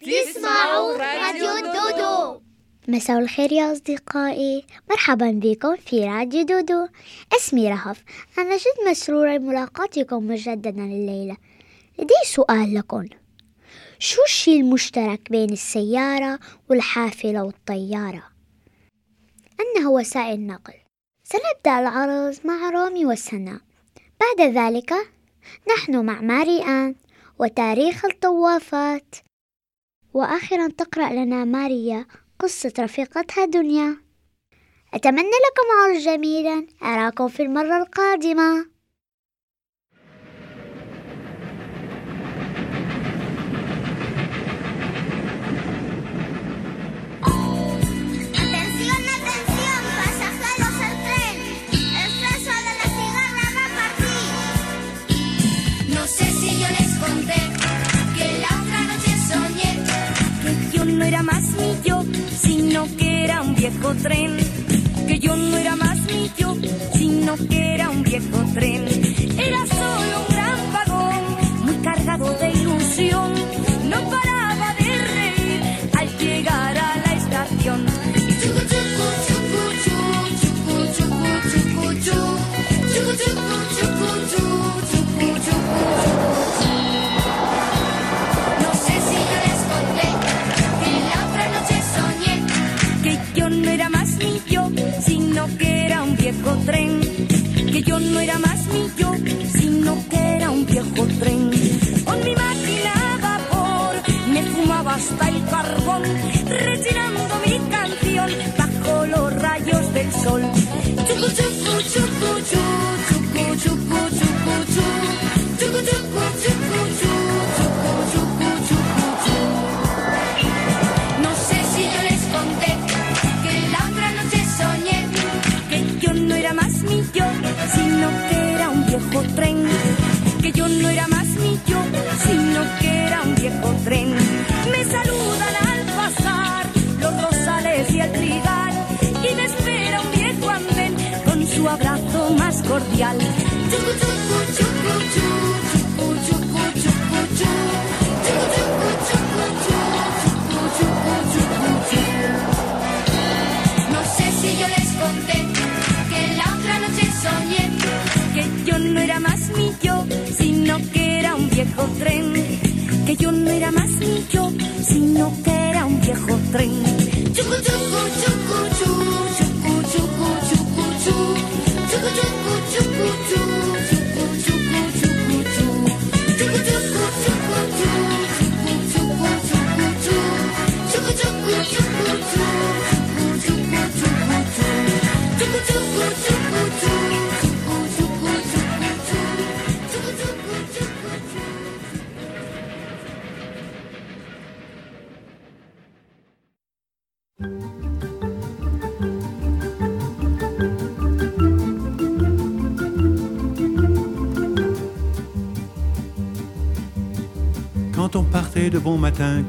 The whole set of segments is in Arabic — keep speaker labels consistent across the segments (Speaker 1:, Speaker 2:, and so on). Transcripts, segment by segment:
Speaker 1: تسمعوا راديو دودو مساء الخير يا أصدقائي. مرحبا بكم في راديو دودو. اسمي رهف. أنا جد مسرورة بملاقاتكم مجددا الليلة. لدي سؤال لكم. شو الشي المشترك بين السيارة والحافلة والطيارة؟ أنها وسائل نقل سنبدأ العرض مع رامي وسناء بعد ذلك نحن مع ماري آن وتاريخ الطوافات. وآخرا تقرأ لنا ماريا قصة رفيقتها دنيا. أتمنى لكم عرض جميلا. أراكم في المرة القادمة.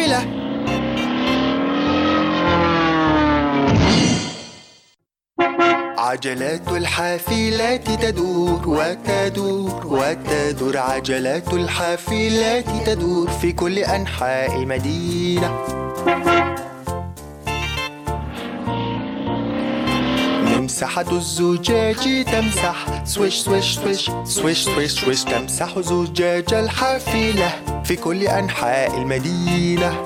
Speaker 2: إلى الحافلة عجلات الحافلات تدور وتدور وتدور عجلات الحافلات تدور في كل أنحاء المدينة. ممسحة الزجاج تمسح سويش سويش سويش سويش سويش سويش تمسح زجاج الحافلة. في كل أنحاء المدينة.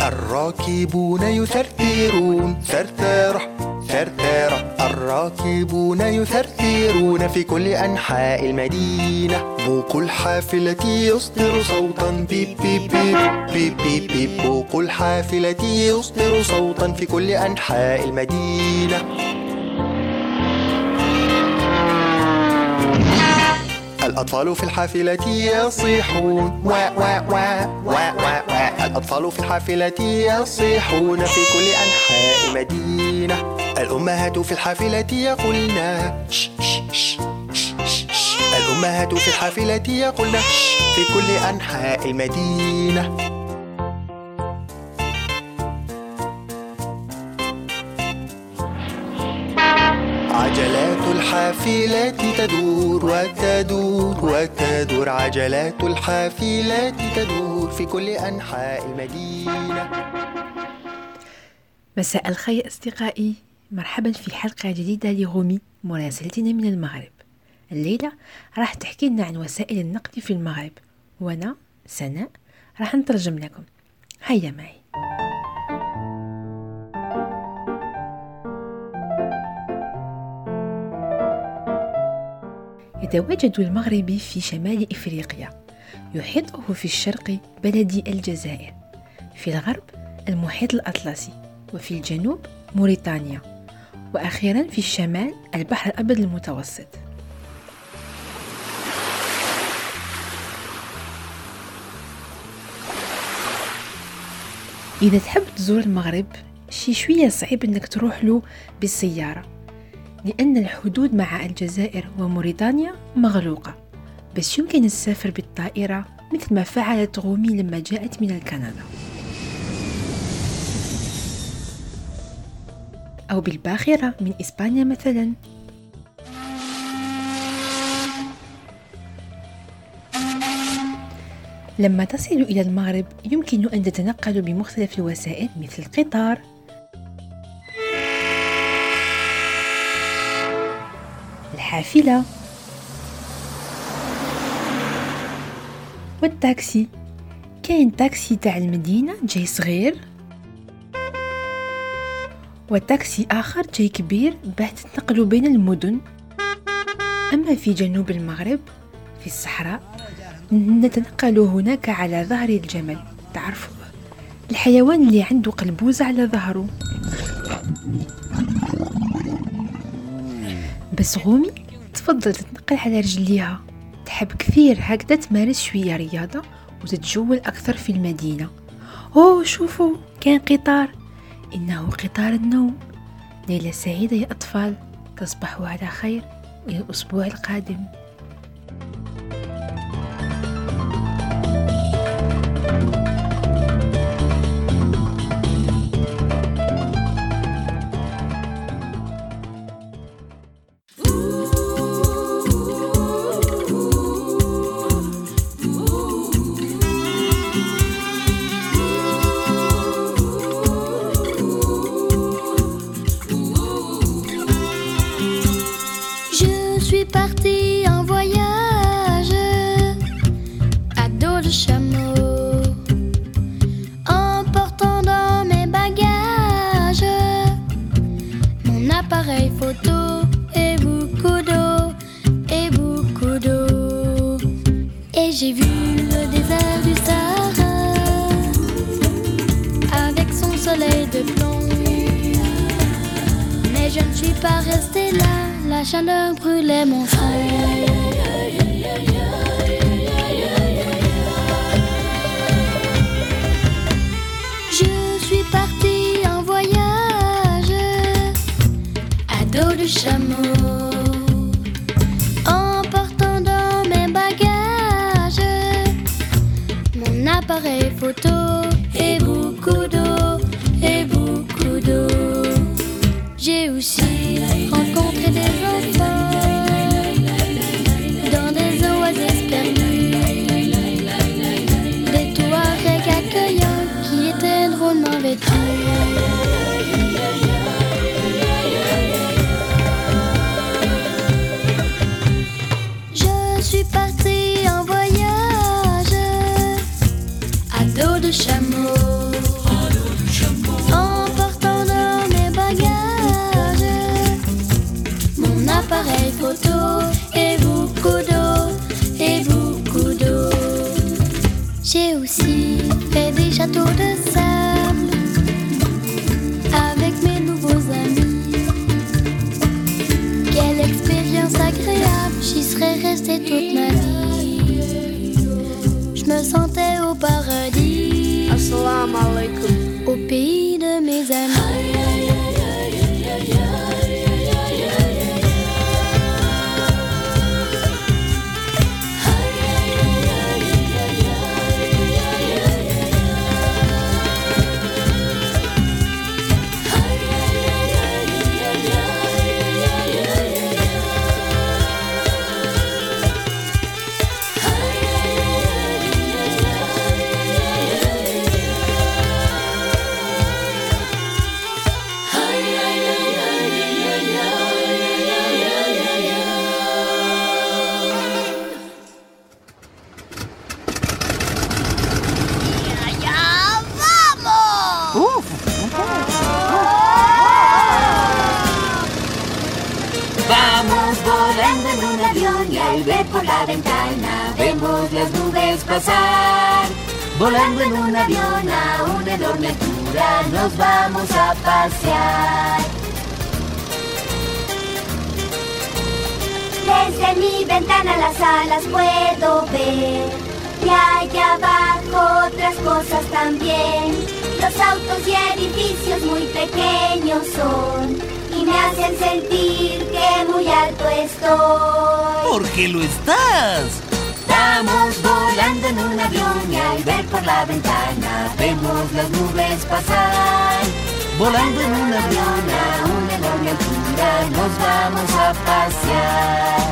Speaker 2: الراكبون يثرثرون ثرثرة ثرثرة. الراكبون يثرثرون في كل أنحاء المدينة. بوق الحافلة يصدر صوتا. بيب بيب بيب بيب بيب بيب. بوق الحافلة يصدر صوتا في كل أنحاء المدينة. الأطفال في الحافلة يصيحون. وا وا وا وا وا وا. الأطفال في الحافلة يصيحون في كل أنحاء المدينة. الأمهات في الحافلة يقولن ش ش ش الأمهات في الحافلة يقولن في كل أنحاء المدينة. الحافلات تدور وتدور وتدور عجلات الحافلات تدور في كل أنحاء المدينة.
Speaker 3: مساء الخير أصدقائي. مرحبا في حلقة جديدة لغومي مراسلتنا من المغرب. الليلة راح تحكي لنا عن وسائل النقل في المغرب وأنا سناء راح نترجم لكم. هيا معي. يتواجد المغرب في شمال إفريقيا. يحيطه في الشرق بلد الجزائر في الغرب المحيط الأطلسي وفي الجنوب موريتانيا وأخيرا في الشمال البحر الأبيض المتوسط. إذا تحب تزور المغرب شي شوية صعيب أنك تروح له بالسيارة. لأن الحدود مع الجزائر وموريتانيا مغلوقة. بس يمكن السفر بالطائرة مثل ما فعلت غومي لما جاءت من كندا. أو بالباخرة من إسبانيا مثلا. لما تصل إلى المغرب يمكن أن تتنقل بمختلف الوسائل مثل القطار الحافلة والتاكسي. كاين تاكسي تاع المدينة جاي صغير. وتاكسي آخر جاي كبير باه تتنقلوا بين المدن. أما في جنوب المغرب في الصحراء نتنقل هناك على ظهر الجمل. تعرفوا؟ الحيوان اللي عنده قلبوزة على ظهره. بس غومي تفضل تتنقل على رجليها. تحب كثير هكذا تمارس شوية رياضة وتتجول أكثر في المدينة. أوه شوفوا كان قطار. إنه قطار النوم. ليلة سعيدة يا أطفال. تصبحوا على خير إلى الأسبوع القادم.
Speaker 4: La chaleur brûlait mon front. Je suis partie en voyage à dos de chameau,
Speaker 5: todo Volando en un avión a una enorme altura nos vamos a pasear.
Speaker 6: Desde mi ventana las alas puedo ver y allá abajo otras cosas también. Los autos y edificios muy pequeños son y me hacen sentir que muy alto estoy.
Speaker 7: ¿Por qué lo estás?
Speaker 5: Estamos volando en un avión y al ver por la ventana vemos las nubes pasar. Volando en un avión a una enorme altura nos vamos a pasear.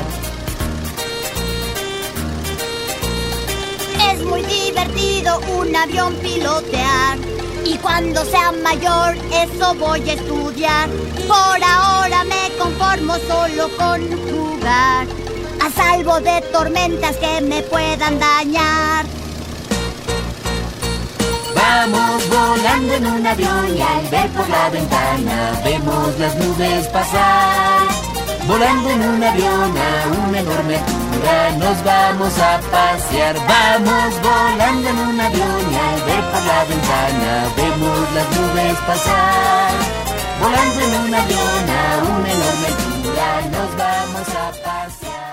Speaker 6: Es muy divertido un avión pilotear
Speaker 8: Y cuando sea mayor, eso voy a estudiar. Por ahora me conformo solo con jugar. A salvo de tormentas que me puedan dañar.
Speaker 5: Vamos volando en un avión y al ver por la ventana vemos las nubes pasar. Volando en un avión a una enorme altura nos vamos a pasear. Vamos volando en un avión y al ver por la ventana vemos las nubes pasar. Volando en un avión a una enorme altura nos vamos a pasear.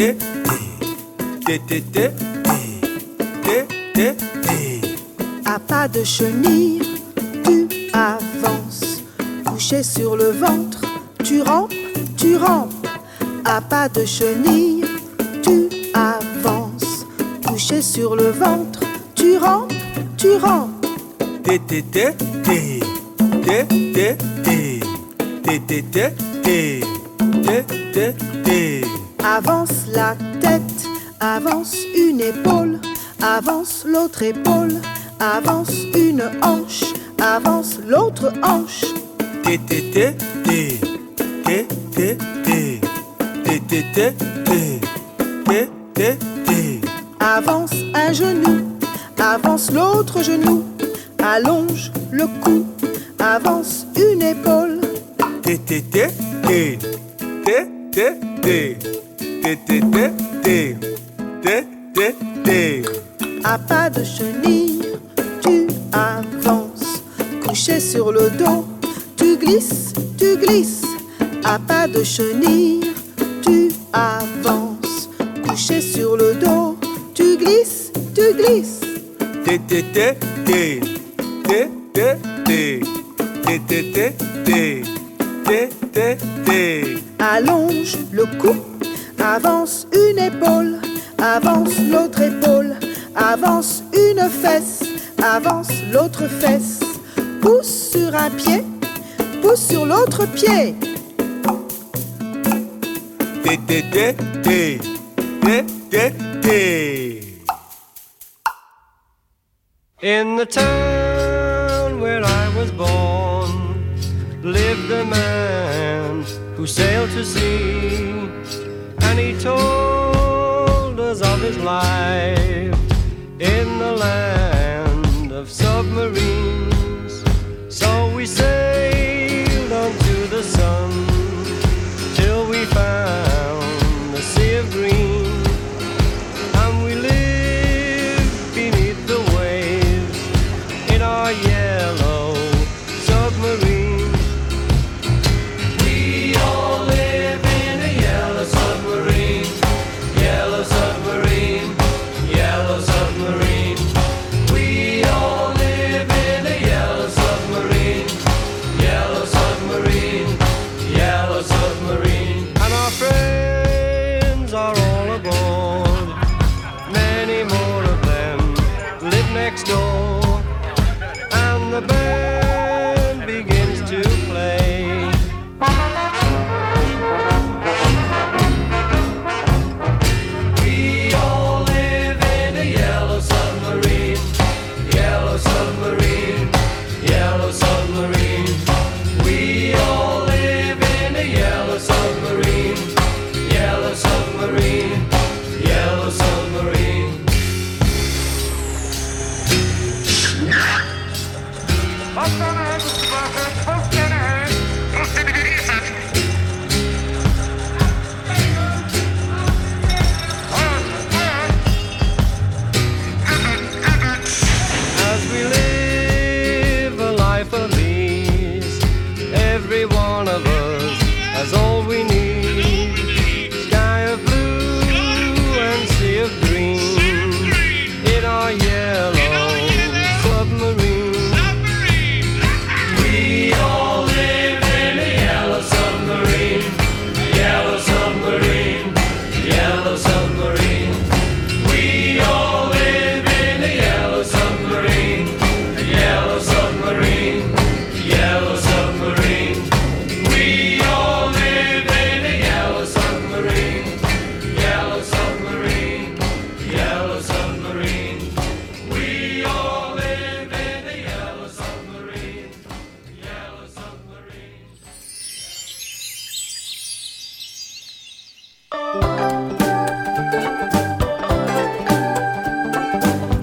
Speaker 9: T, À pas de chenille, tu avances. Couché sur le ventre, tu rampes, tu rampes. À pas de chenille, tu avances. Couché sur le ventre, tu rampes, tu rampes.
Speaker 10: T, T, T, T, T, T, T, T, T, T, T, T, T, T.
Speaker 9: Avance la tête, avance une épaule, avance l'autre épaule, avance une hanche, avance l'autre hanche.
Speaker 10: té té té té té té té té té té té té té té
Speaker 9: Avance un genou, avance l'autre genou, allonge le cou, avance une épaule.
Speaker 10: té té té té té té té T, T, T, T, T,
Speaker 9: À pas de chenille, tu avances. Couché sur le dos, tu glisses, tu glisses. À pas de chenille, tu avances. Couché sur le dos, tu glisses, tu glisses.
Speaker 10: T, T, T, T, T, T, T, T, T, T, T, T, T,
Speaker 9: Allonge le cou avance une épaule, avance l'autre épaule, avance une fesse, avance l'autre fesse. Pousse sur un pied, pousse sur l'autre pied.
Speaker 10: té té té té té té té
Speaker 11: In the town where I was born lived a man who sailed to sea, and he told us of his life in the land of submarines. So we sailed next door.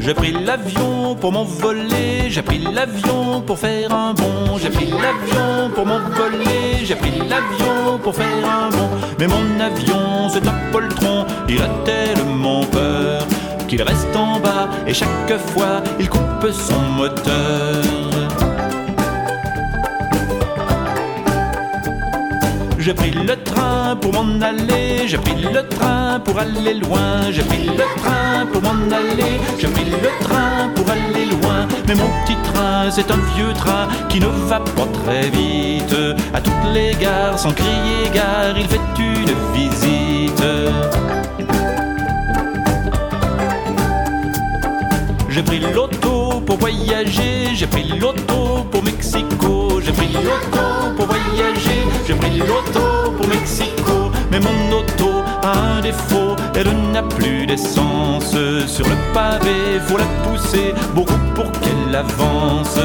Speaker 12: J'ai pris l'avion pour m'envoler, j'ai pris l'avion pour faire un bond, j'ai pris l'avion pour m'envoler, j'ai pris l'avion pour faire un bond. Mais mon avion, c'est un poltron, il a tellement peur qu'il reste en bas et chaque fois il coupe son moteur. J'ai pris le train pour m'en aller, j'ai pris le train pour aller loin, j'ai pris le train pour m'en aller, j'ai pris le train pour aller loin. Mais mon petit train, c'est un vieux train qui ne va pas très vite. À toutes les gares, sans crier gare, il fait une visite. J'ai pris l'auto pour voyager, j'ai pris l'auto pour Mexico, j'ai pris l'auto pour voyager, j'ai pris l'auto pour Mexico. Mais mon auto a un défaut, elle n'a plus d'essence. Sur le pavé, faut la pousser beaucoup pour qu'elle avance.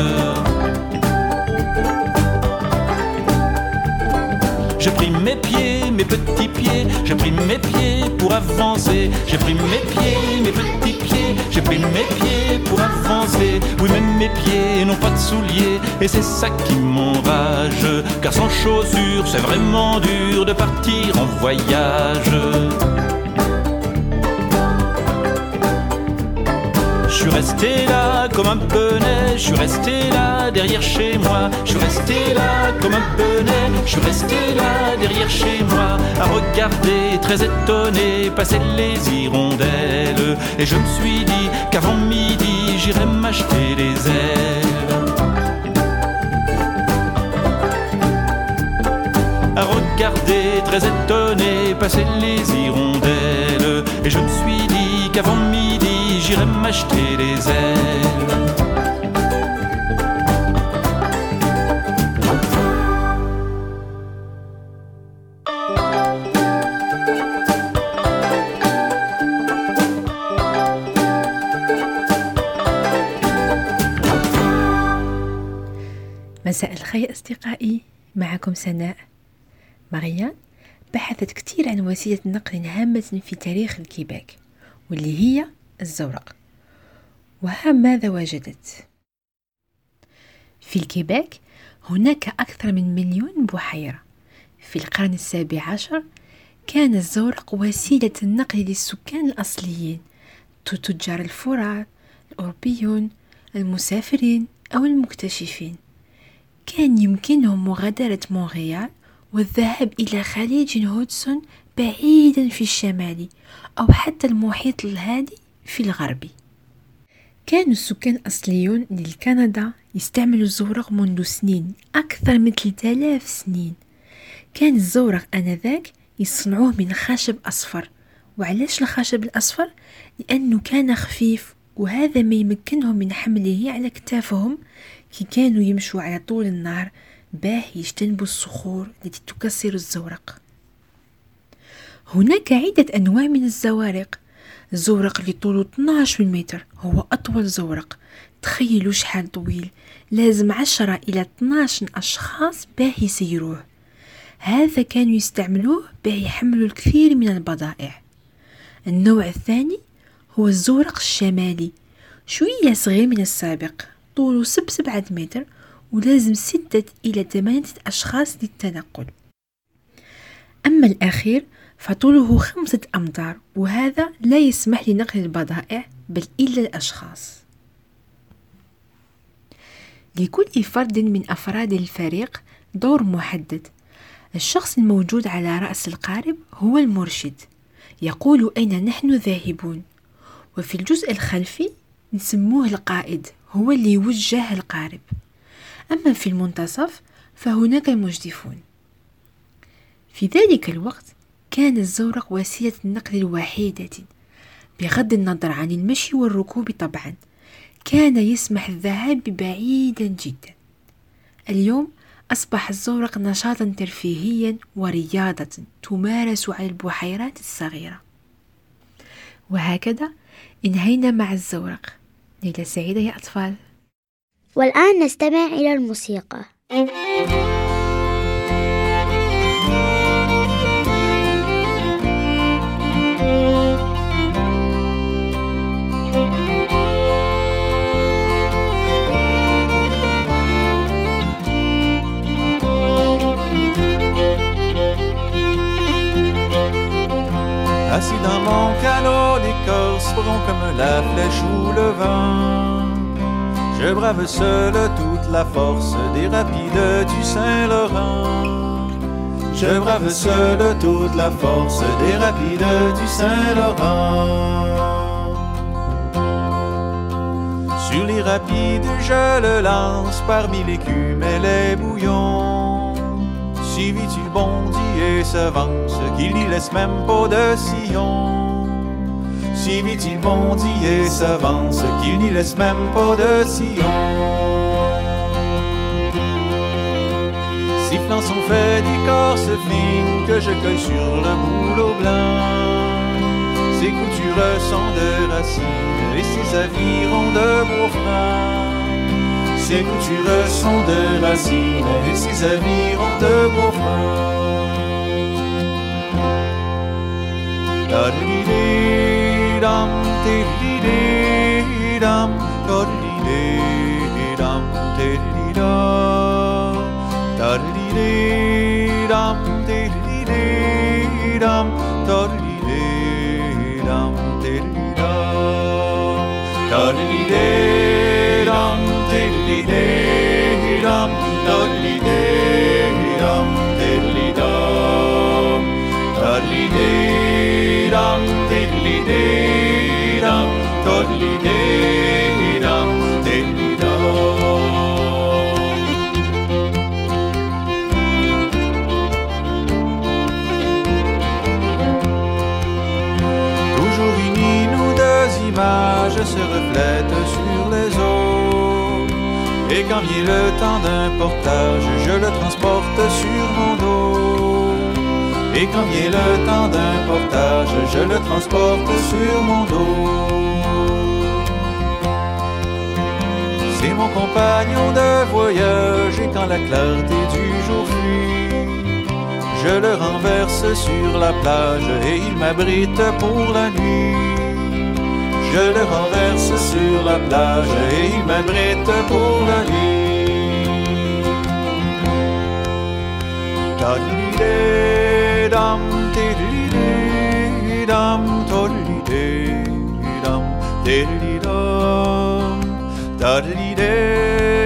Speaker 12: J'ai pris mes pieds, mes petits pieds, j'ai pris mes pieds pour avancer. J'ai pris mes pieds, mes petits pieds, j'ai pris mes pieds pour avancer. Oui, même mes pieds n'ont pas de souliers, et c'est ça qui m'enrage. Car sans chaussures, c'est vraiment dur de partir en voyage. Suis resté là comme un bonnet, je suis resté là derrière chez moi, je suis resté là comme un bonnet, je suis resté là derrière chez moi, à regarder très étonné passer les hirondelles. Et je me suis dit qu'avant midi j'irais m'acheter des ailes. À regarder très étonné passer les hirondelles. Et je me suis dit qu'avant midi j'irais m'acheter des ailes.
Speaker 3: مساء الخير أصدقائي معكم سناء ماريان بحثت كثير عن وسيلة نقل هامة في تاريخ الكيباك واللي هي الزورق. وها ماذا وجدت؟ في الكيباك هناك أكثر من مليون بحيرة. في القرن السابع عشر كان الزورق وسيلة النقل للسكان الأصليين تجار الفراء الأوروبيون المسافرين أو المكتشفين. كان يمكنهم مغادرة مونريال والذهاب إلى خليج هودسون بعيدا في الشمال أو حتى المحيط الهادي في الغرب. كان السكان الأصليون للكندا يستعملوا الزورق منذ سنين أكثر من 3000 سنين. كان الزورق آنذاك يصنعوه من خشب أصفر. وعلاش الخشب الأصفر؟ لأنه كان خفيف وهذا ما يمكنهم من حمله على كتافهم. كي كانوا يمشوا على طول النهر باه يجتنبوا الصخور التي تكسر الزورق. هناك عدة أنواع من الزوارق. الزورق اللي طوله 12 متر. هو أطول زورق. تخيلوا شحال طويل. لازم عشرة إلى 12 أشخاص باه يسيروه. هذا كانوا يستعملوه باه يحملوا الكثير من البضائع. النوع الثاني هو الزورق الشمالي. شوية صغير من السابق. طوله سب سبعة متر ولازم ستة إلى ثمانية أشخاص للتنقل. أما الأخير فطوله خمسة أمتار وهذا لا يسمح لنقل البضائع بل إلا الأشخاص. لكل فرد من أفراد الفريق دور محدد. الشخص الموجود على رأس القارب هو المرشد. يقول أين نحن ذاهبون. وفي الجزء الخلفي نسموه القائد هو اللي يوجه القارب. أما في المنتصف فهناك المجدفون. في ذلك الوقت كان الزورق وسيلة النقل الوحيدة. بغض النظر عن المشي والركوب طبعا كان يسمح الذهاب بعيدا جدا. اليوم أصبح الزورق نشاطا ترفيهيا ورياضة تمارس على البحيرات الصغيرة. وهكذا انهينا مع الزورق. ليلة سعيدة يا أطفال.
Speaker 13: والآن نستمع إلى الموسيقى.
Speaker 14: Comme la flèche ou le vent. Je brave seul toute la force des rapides du Saint-Laurent. Je brave seul toute la force des rapides du Saint-Laurent. Sur les rapides, je le lance parmi l'écume et les bouillons. Si vite il bondit et s'avance, qu'il n'y laisse même pas de sillon. Si vite il bondit et s'avance, qu'il n'y laisse même pas de sillon. Sifflant son fait d'écorce fine que je cueille sur le boulot blanc. Ses coutures sont de racines et ses avirons de beaux freins. Ses coutures sont de racines et ses avirons de beaux dum diddly dee dum doddly dee dum diddly dum doddly dee se reflètent sur les eaux. Et quand vient le temps d'un portage, je le transporte sur mon dos. Et quand vient le temps d'un portage, je le transporte sur mon dos. Mon compagnon de voyage et quand la clarté du jour fuit, je le renverse sur la plage et il m'abrite pour la nuit. Je le renverse sur la plage et il m'abrite pour la nuit. Ei.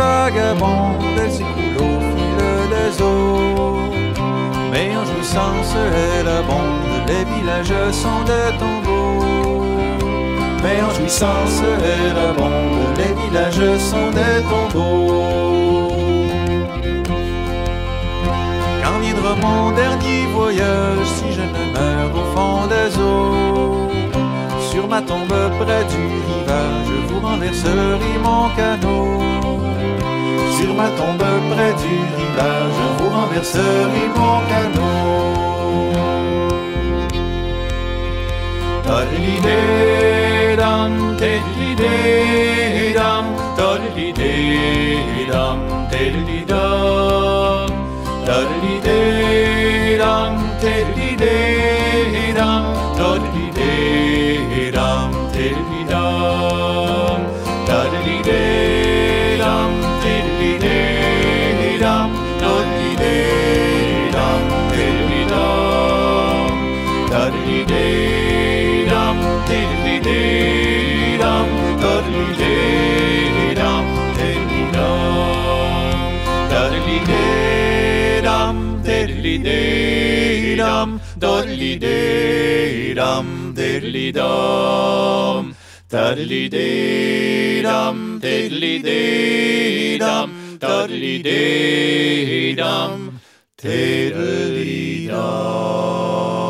Speaker 14: Vagabonde, elle s'écoule au fil des eaux. Mais en jouissance, elle abonde, les villages sont des tombeaux. Mais en jouissance, elle abonde, les villages sont des tombeaux. Quand viendra mon dernier voyage, si je ne meurs au fond des eaux, sur ma tombe près du rivage, vous renverserez mon canot. Sur ma tombe près du rivage, vous renverserez mon canot. Tadlidam, tadlidam, tadlidam, tadlidam, tadlidam, tadlidam,
Speaker 15: dum, doddly day
Speaker 16: dum, diddly dum, doddly day dum, diddly day dum, doddly day dum, diddly dum.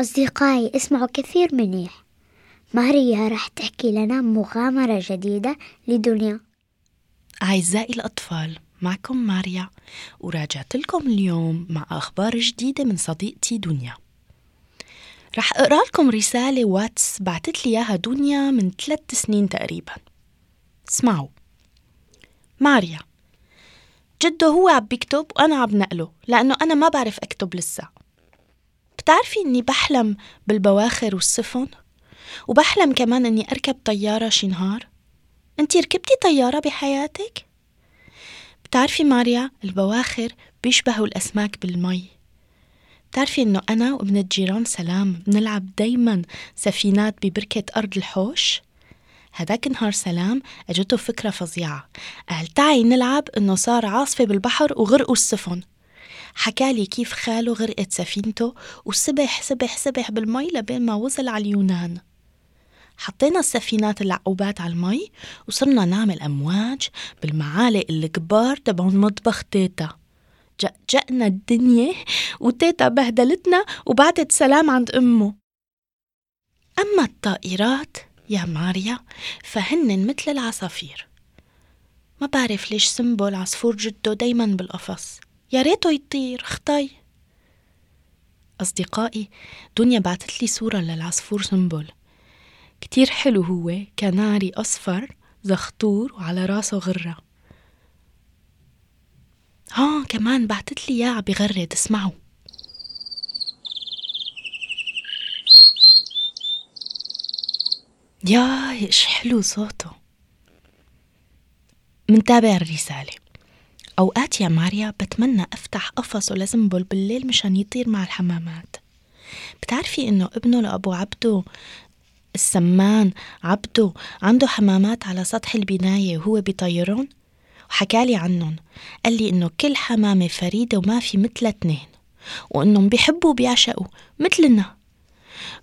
Speaker 13: أصدقائي اسمعوا كثير منيح. ماريا رح تحكي لنا مغامرة جديدة لدنيا.
Speaker 17: أعزائي الأطفال معكم ماريا. وراجعت لكم اليوم مع أخبار جديدة من صديقتي دنيا. رح أقرأ لكم رسالة واتس بعتت لي إياها دنيا من ثلاث سنين تقريبا. اسمعوا. ماريا جده هو عم بيكتب وأنا عم نقله لأنه أنا ما بعرف أكتب لسه. بتعرفي إني بحلم بالبواخر والسفن؟ وبحلم كمان إني أركب طيارة شي نهار أنتي ركبتي طيارة بحياتك؟ بتعرفي ماريا البواخر بيشبهوا الأسماك بالمي. بتعرفي إنه أنا وابن الجيران سلام بنلعب دايما سفينات ببركة أرض الحوش؟ هداك نهار سلام أجته فكرة فظيعة. قال تعي نلعب إنه صار عاصفة بالبحر وغرقوا السفن. حكالي كيف خاله غرقت سفينته وسبح سبح سبح بالمي لبين ما وصل على اليونان. حطينا السفينات العقوبات على المي وصرنا نعمل أمواج بالمعالق الكبار تبعون مطبخ تيتا. جأجأنا الدنيا وتيتا بهدلتنا وبعتت سلام عند أمه. أما الطائرات يا ماريا فهن مثل العصافير. ما بعرف ليش سنبل عصفور جده دايما بالقفص. يا ريته يطير خطي أصدقائي دنيا بعتت لي صورة للعصفور سنبل. كتير حلو هو كناري أصفر زخطور وعلى راسه غرة. ها كمان بعتت لي إياه بغرد اسمعوا يا إيش حلو صوته. منتابع الرسالة. أوقات يا ماريا بتمنى أفتح قفصه لزنبل بالليل مشان يطير مع الحمامات. بتعرفي إنه ابنه لأبو عبده السمان عبده عنده حمامات على سطح البناية وهو بيطيرون؟ وحكالي عنهم. قال لي إنه كل حمامة فريدة وما في مثلها اتنين وإنهم بيحبوا وبيعشقوا مثلنا.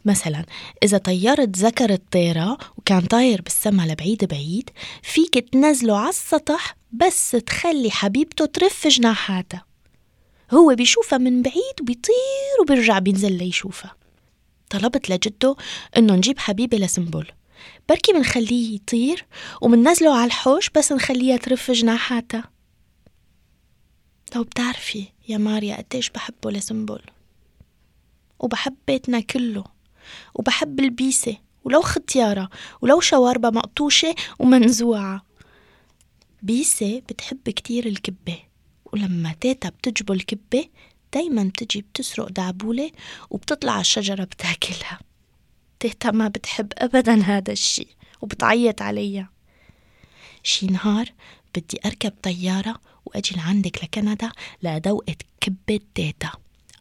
Speaker 17: مثلا إذا طيرت ذكر الطيرة وكان طاير بالسما لبعيد بعيد فيك تنزله على السطح بس تخلي حبيبته ترف جناحاتها. هو بيشوفها من بعيد وبيطير وبيرجع بينزل ليشوفها. طلبت لجده إنه نجيب حبيبة لسنبل بركي منخليه يطير ومننزله على الحوش بس نخليها ترف جناحاتها. لو بتعرفي يا ماريا قديش بحبه لسنبل وبحب بيتنا كله وبحب البيسة ولو ختيارة ولو شواربة مقطوشة ومنزوعة. بيسة بتحب كتير الكبة ولما تيتا بتجبل كبة دايما بتجي بتسرق دعبولة وبتطلع على الشجرة بتاكلها. تيتا ما بتحب أبدا هذا الشي وبتعيط عليا شي نهار بدي أركب طيارة وأجي لعندك لكندا لأدوقة كبة تيتا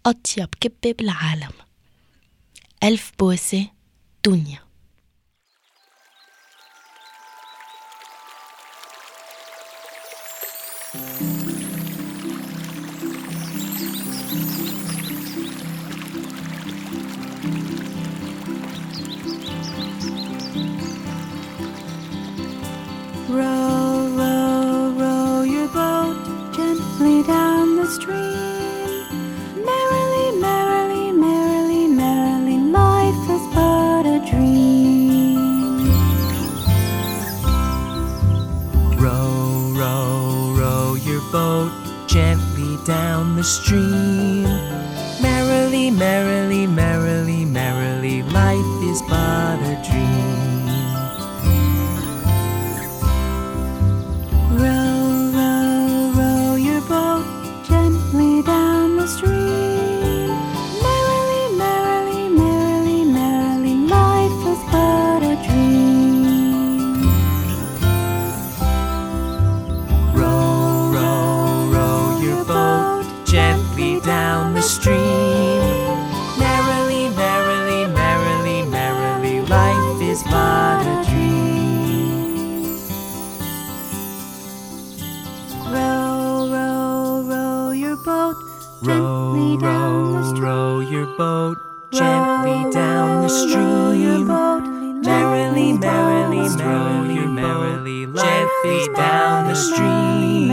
Speaker 17: أطيب كبة بالعالم. ألف بوسة دنيا.
Speaker 18: Row, down the stream. Merrily, merrily, merrily, merrily, life is but
Speaker 19: Row, gently down the
Speaker 18: row, stream.
Speaker 19: row your boat gently down the stream. Merrily, merrily, merrily, merrily,
Speaker 18: gently down the stream.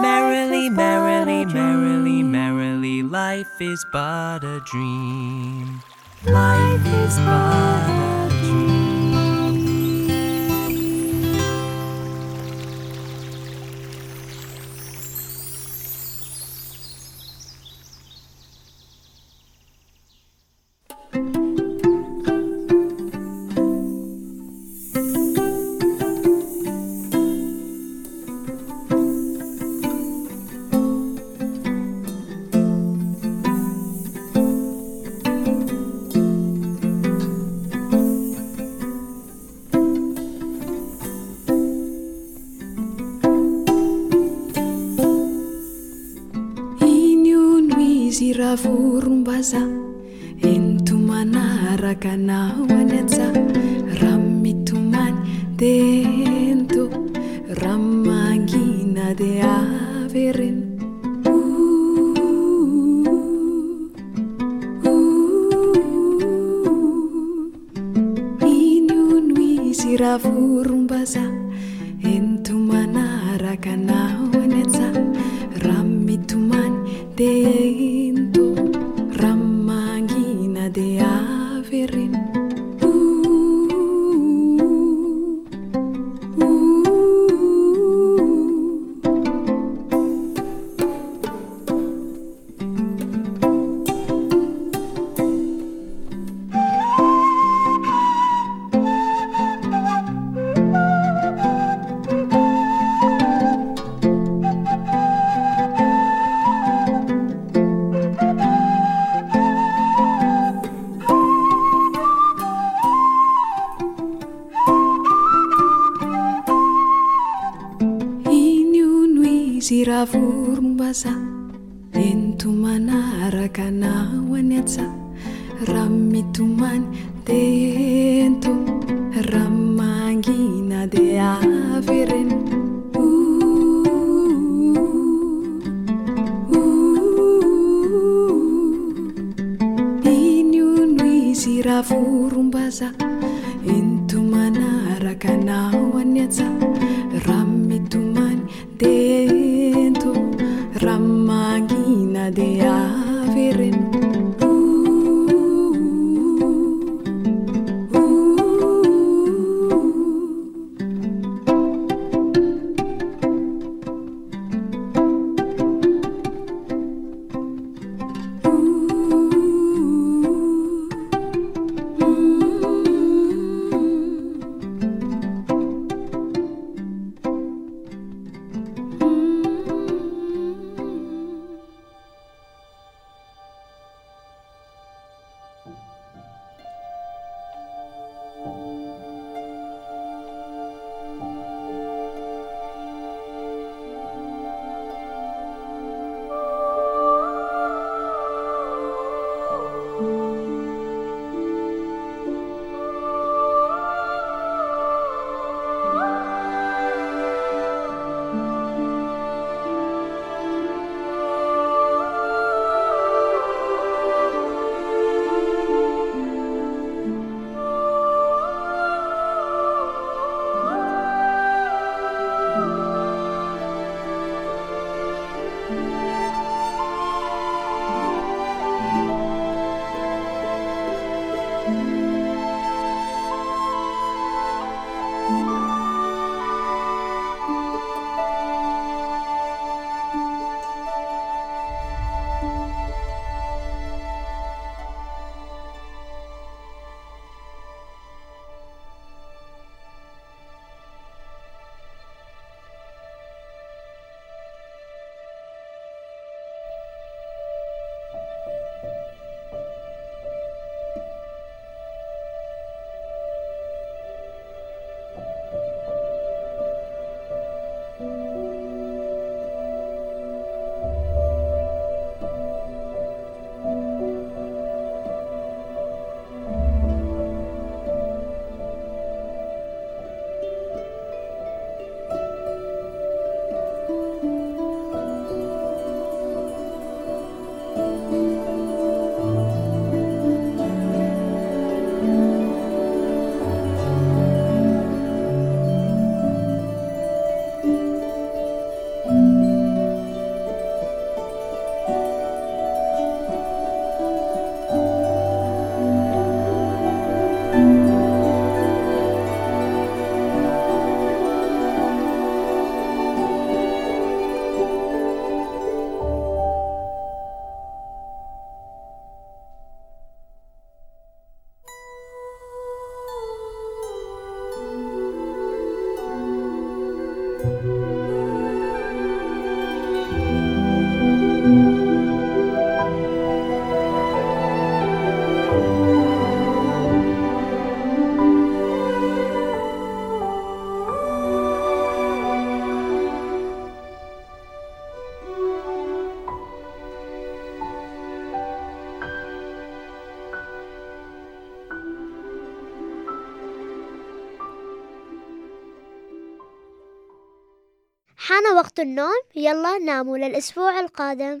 Speaker 19: Merrily, merrily, merrily, merrily, life is but a dream.
Speaker 20: Life is but a
Speaker 1: وقت النوم. يلا ناموا للأسبوع القادم.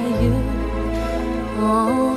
Speaker 1: 落